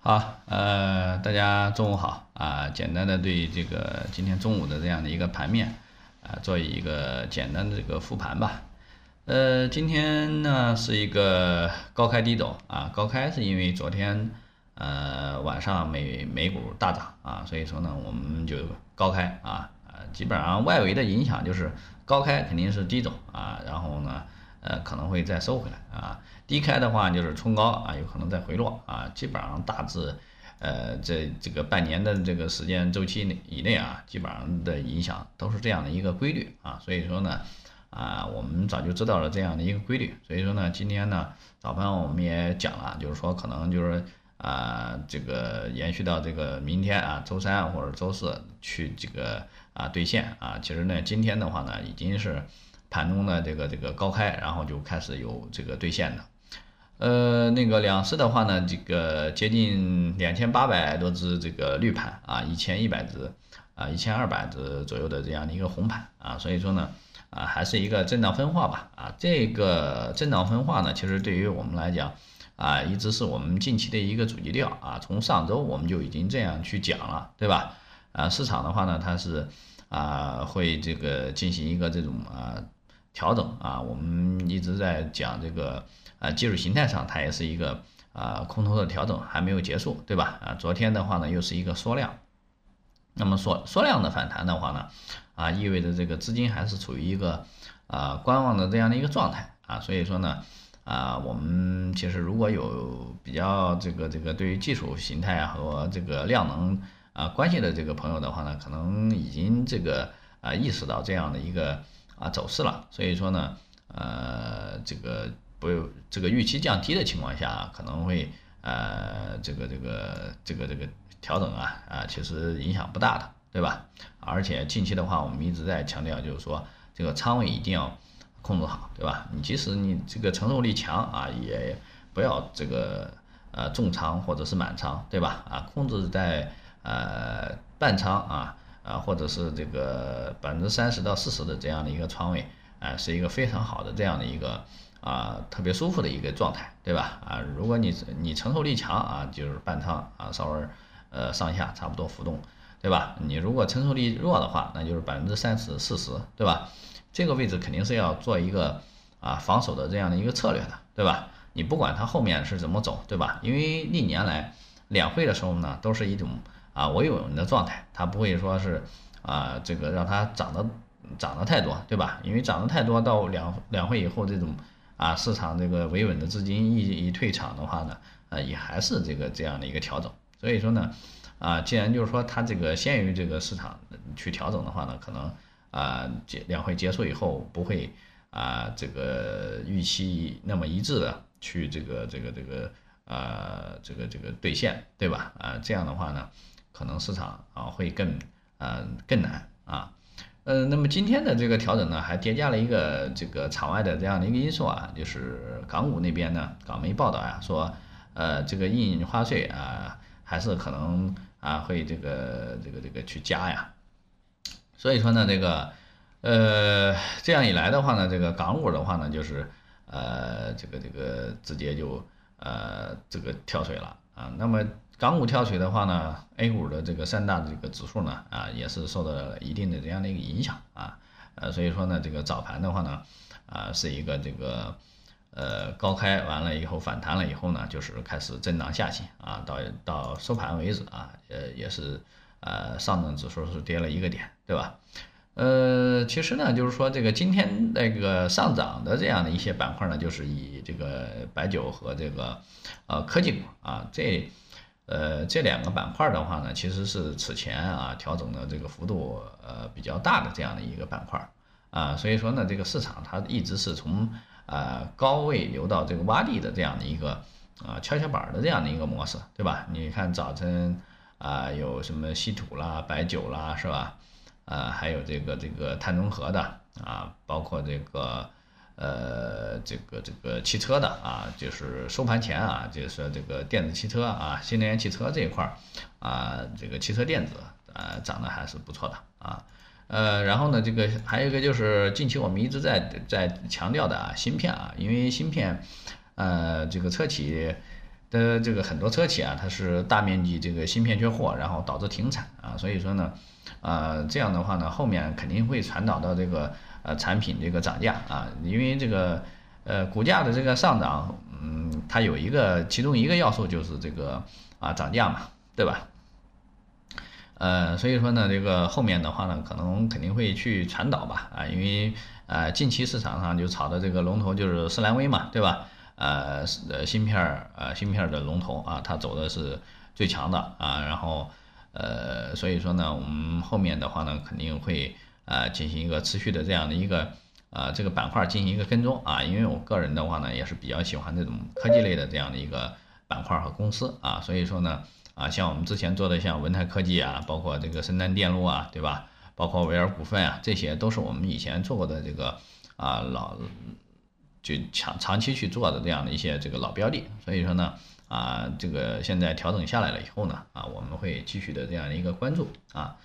好，呃，大家中午好啊！简单的对这个今天中午的这样的一个盘面啊，做一个简单的这个复盘吧。呃，今天呢是一个高开低走啊，高开是因为昨天呃晚上美美股大涨啊，所以说呢我们就高开啊，呃，基本上外围的影响就是高开肯定是低走啊，然后呢。呃，可能会再收回来啊，低开的话就是冲高啊，有可能再回落啊，基本上大致，呃，这这个半年的这个时间周期内以内啊，基本上的影响都是这样的一个规律啊，所以说呢，啊，我们早就知道了这样的一个规律，所以说呢，今天呢早盘我们也讲了，就是说可能就是啊，这个延续到这个明天啊，周三或者周四去这个啊兑现啊，其实呢，今天的话呢，已经是。盘中的这个这个高开，然后就开始有这个兑现的，呃，那个两市的话呢，这个接近两千八百多只这个绿盘啊，一千一百只啊，一千二百只左右的这样的一个红盘啊，所以说呢，啊，还是一个震荡分化吧啊，这个震荡分化呢，其实对于我们来讲啊，一直是我们近期的一个主基调啊，从上周我们就已经这样去讲了，对吧？啊，市场的话呢，它是啊，会这个进行一个这种啊。调整啊，我们一直在讲这个啊，技术形态上它也是一个啊空头的调整还没有结束，对吧？啊，昨天的话呢又是一个缩量，那么缩缩量的反弹的话呢，啊意味着这个资金还是处于一个啊观望的这样的一个状态啊，所以说呢啊我们其实如果有比较这个这个对于技术形态和这个量能啊关系的这个朋友的话呢，可能已经这个啊意识到这样的一个。啊，走势了，所以说呢，呃，这个不这个预期降低的情况下，可能会呃，这个这个这个这个调整啊啊，其实影响不大的，对吧？而且近期的话，我们一直在强调，就是说这个仓位一定要控制好，对吧？你即使你这个承受力强啊，也不要这个呃重仓或者是满仓，对吧？啊，控制在呃半仓啊。啊，或者是这个百分之三十到四十的这样的一个仓位，啊，是一个非常好的这样的一个啊，特别舒服的一个状态，对吧？啊，如果你你承受力强啊，就是半仓啊，稍微呃上下差不多浮动，对吧？你如果承受力弱的话，那就是百分之三十四十，对吧？这个位置肯定是要做一个啊防守的这样的一个策略的，对吧？你不管它后面是怎么走，对吧？因为历年来两会的时候呢，都是一种。啊，维稳的状态，它不会说是啊，这个让它涨得涨得太多，对吧？因为涨得太多，到两两会以后，这种啊市场这个维稳的资金一一退场的话呢，呃，也还是这个这样的一个调整。所以说呢，啊，既然就是说它这个先于这个市场去调整的话呢，可能啊结两会结束以后不会啊这个预期那么一致的去这个这个这个啊这个这个兑现，对吧？啊，这样的话呢。可能市场啊会更呃更难啊，呃，那么今天的这个调整呢，还叠加了一个这个场外的这样的一个因素啊，就是港股那边呢，港媒报道呀说，呃，这个印花税啊还是可能啊会这个这个这个去加呀，所以说呢，这个呃这样一来的话呢，这个港股的话呢，就是呃这个这个直接就呃这个跳水了啊，那么。港股跳水的话呢，A 股的这个三大这个指数呢，啊，也是受到了一定的这样的一个影响啊，呃，所以说呢，这个早盘的话呢，啊，是一个这个呃高开完了以后反弹了以后呢，就是开始震荡下行啊，到到收盘为止啊，呃，也是呃上证指数是跌了一个点，对吧？呃，其实呢，就是说这个今天那个上涨的这样的一些板块呢，就是以这个白酒和这个呃科技股啊这。呃，这两个板块的话呢，其实是此前啊调整的这个幅度呃比较大的这样的一个板块啊，所以说呢，这个市场它一直是从啊高位流到这个洼地的这样的一个啊跷跷板的这样的一个模式，对吧？你看早晨啊有什么稀土啦、白酒啦，是吧？啊，还有这个这个碳中和的啊，包括这个。呃，这个这个汽车的啊，就是收盘前啊，就是说这个电子汽车啊，新能源汽车这一块儿啊，这个汽车电子啊，涨得还是不错的啊。呃，然后呢，这个还有一个就是近期我们一直在在强调的啊，芯片啊，因为芯片，呃，这个车企的这个很多车企啊，它是大面积这个芯片缺货，然后导致停产啊，所以说呢，呃，这样的话呢，后面肯定会传导到这个呃产品这个涨价啊，因为这个呃股价的这个上涨，嗯，它有一个其中一个要素就是这个啊涨价嘛，对吧？呃，所以说呢，这个后面的话呢，可能肯定会去传导吧啊，因为呃近期市场上就炒的这个龙头就是斯兰威嘛，对吧？呃，呃，芯片儿，呃，芯片儿的龙头啊，它走的是最强的啊，然后，呃，所以说呢，我们后面的话呢，肯定会呃进行一个持续的这样的一个呃这个板块进行一个跟踪啊，因为我个人的话呢，也是比较喜欢这种科技类的这样的一个板块和公司啊，所以说呢，啊，像我们之前做的像文泰科技啊，包括这个深南电路啊，对吧？包括维尔股份啊，这些都是我们以前做过的这个啊老。就长长期去做的这样的一些这个老标的，所以说呢，啊，这个现在调整下来了以后呢，啊，我们会继续的这样一个关注啊，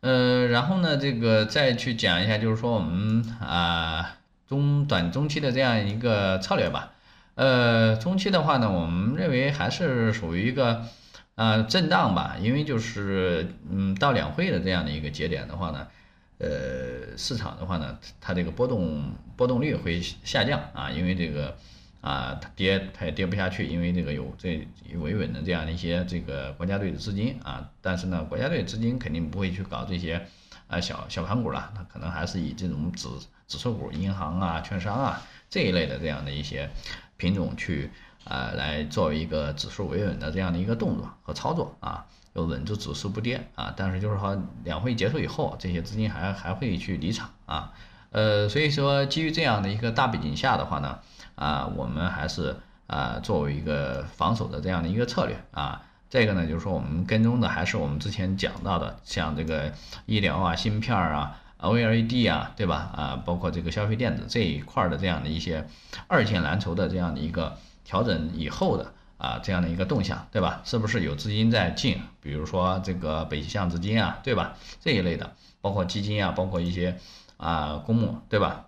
呃，然后呢，这个再去讲一下，就是说我们啊中短中期的这样一个策略吧，呃，中期的话呢，我们认为还是属于一个啊震荡吧，因为就是嗯到两会的这样的一个节点的话呢。呃，市场的话呢，它这个波动波动率会下降啊，因为这个啊，它跌它也跌不下去，因为这个有这维稳的这样的一些这个国家队的资金啊，但是呢，国家队资金肯定不会去搞这些啊小小盘股了，它可能还是以这种指指数股、银行啊、券商啊这一类的这样的一些品种去啊来作为一个指数维稳的这样的一个动作和操作啊。要稳住指数不跌啊，但是就是说两会结束以后，这些资金还还会去离场啊，呃，所以说基于这样的一个大背景下的话呢，啊，我们还是啊作为一个防守的这样的一个策略啊，这个呢就是说我们跟踪的还是我们之前讲到的，像这个医疗啊、芯片啊、OLED 啊，对吧？啊，包括这个消费电子这一块的这样的一些二线蓝筹的这样的一个调整以后的。啊，这样的一个动向，对吧？是不是有资金在进？比如说这个北向资金啊，对吧？这一类的，包括基金啊，包括一些啊公募，对吧？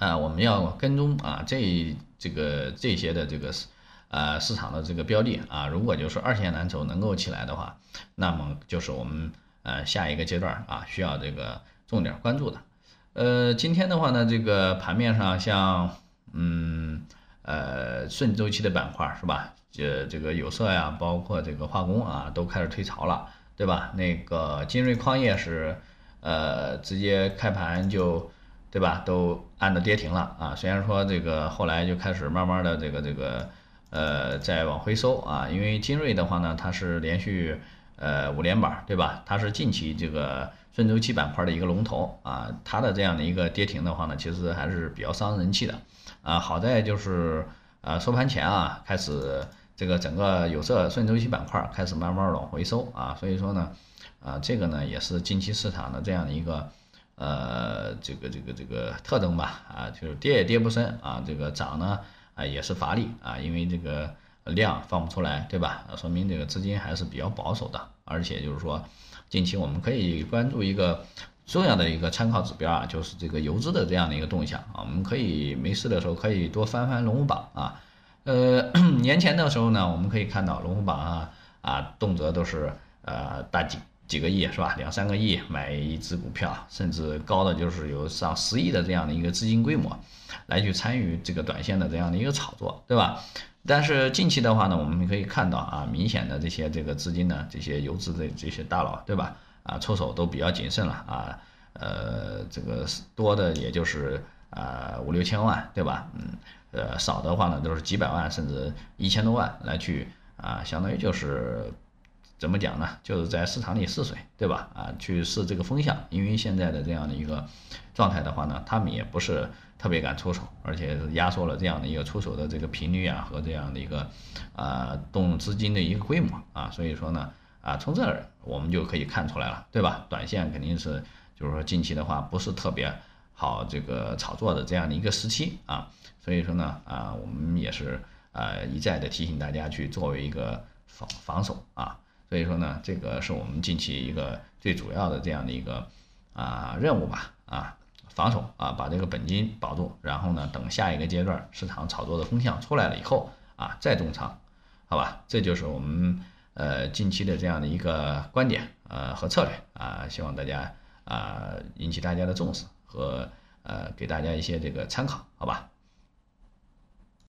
啊，我们要跟踪啊这这个这些的这个呃市场的这个标的啊，如果就是二线蓝筹能够起来的话，那么就是我们呃下一个阶段啊需要这个重点关注的。呃，今天的话呢，这个盘面上像嗯。呃，顺周期的板块是吧？这这个有色呀，包括这个化工啊，都开始退潮了，对吧？那个金瑞矿业是，呃，直接开盘就，对吧？都按着跌停了啊。虽然说这个后来就开始慢慢的这个这个，呃，在往回收啊。因为金瑞的话呢，它是连续呃五连板，对吧？它是近期这个顺周期板块的一个龙头啊。它的这样的一个跌停的话呢，其实还是比较伤人气的。啊，好在就是啊，收盘前啊，开始这个整个有色顺周期板块开始慢慢往回收啊，所以说呢，啊，这个呢也是近期市场的这样的一个呃这个这个这个特征吧啊，就是跌也跌不深啊，这个涨呢啊也是乏力啊，因为这个量放不出来，对吧？说明这个资金还是比较保守的，而且就是说近期我们可以关注一个。重要的一个参考指标啊，就是这个游资的这样的一个动向啊，我们可以没事的时候可以多翻翻龙虎榜啊。呃，年前的时候呢，我们可以看到龙虎榜啊啊，动辄都是呃大几几个亿是吧？两三个亿买一只股票，甚至高的就是有上十亿的这样的一个资金规模来去参与这个短线的这样的一个炒作，对吧？但是近期的话呢，我们可以看到啊，明显的这些这个资金呢，这些游资的这些大佬，对吧？啊，出手都比较谨慎了啊，呃，这个多的也就是啊五六千万，对吧？嗯，呃，少的话呢都是几百万甚至一千多万来去啊，相当于就是怎么讲呢？就是在市场里试水，对吧？啊，去试这个风向，因为现在的这样的一个状态的话呢，他们也不是特别敢出手，而且压缩了这样的一个出手的这个频率啊和这样的一个啊动资金的一个规模啊，所以说呢。啊，从这儿我们就可以看出来了，对吧？短线肯定是，就是说近期的话不是特别好这个炒作的这样的一个时期啊，所以说呢，啊，我们也是啊一再的提醒大家去作为一个防防守啊，所以说呢，这个是我们近期一个最主要的这样的一个啊任务吧啊，防守啊，把这个本金保住，然后呢，等下一个阶段市场炒作的风向出来了以后啊，再重仓好吧？这就是我们呃近期的这样的一个观点呃和策略啊，希望大家啊引起大家的重视和呃给大家一些这个参考，好吧？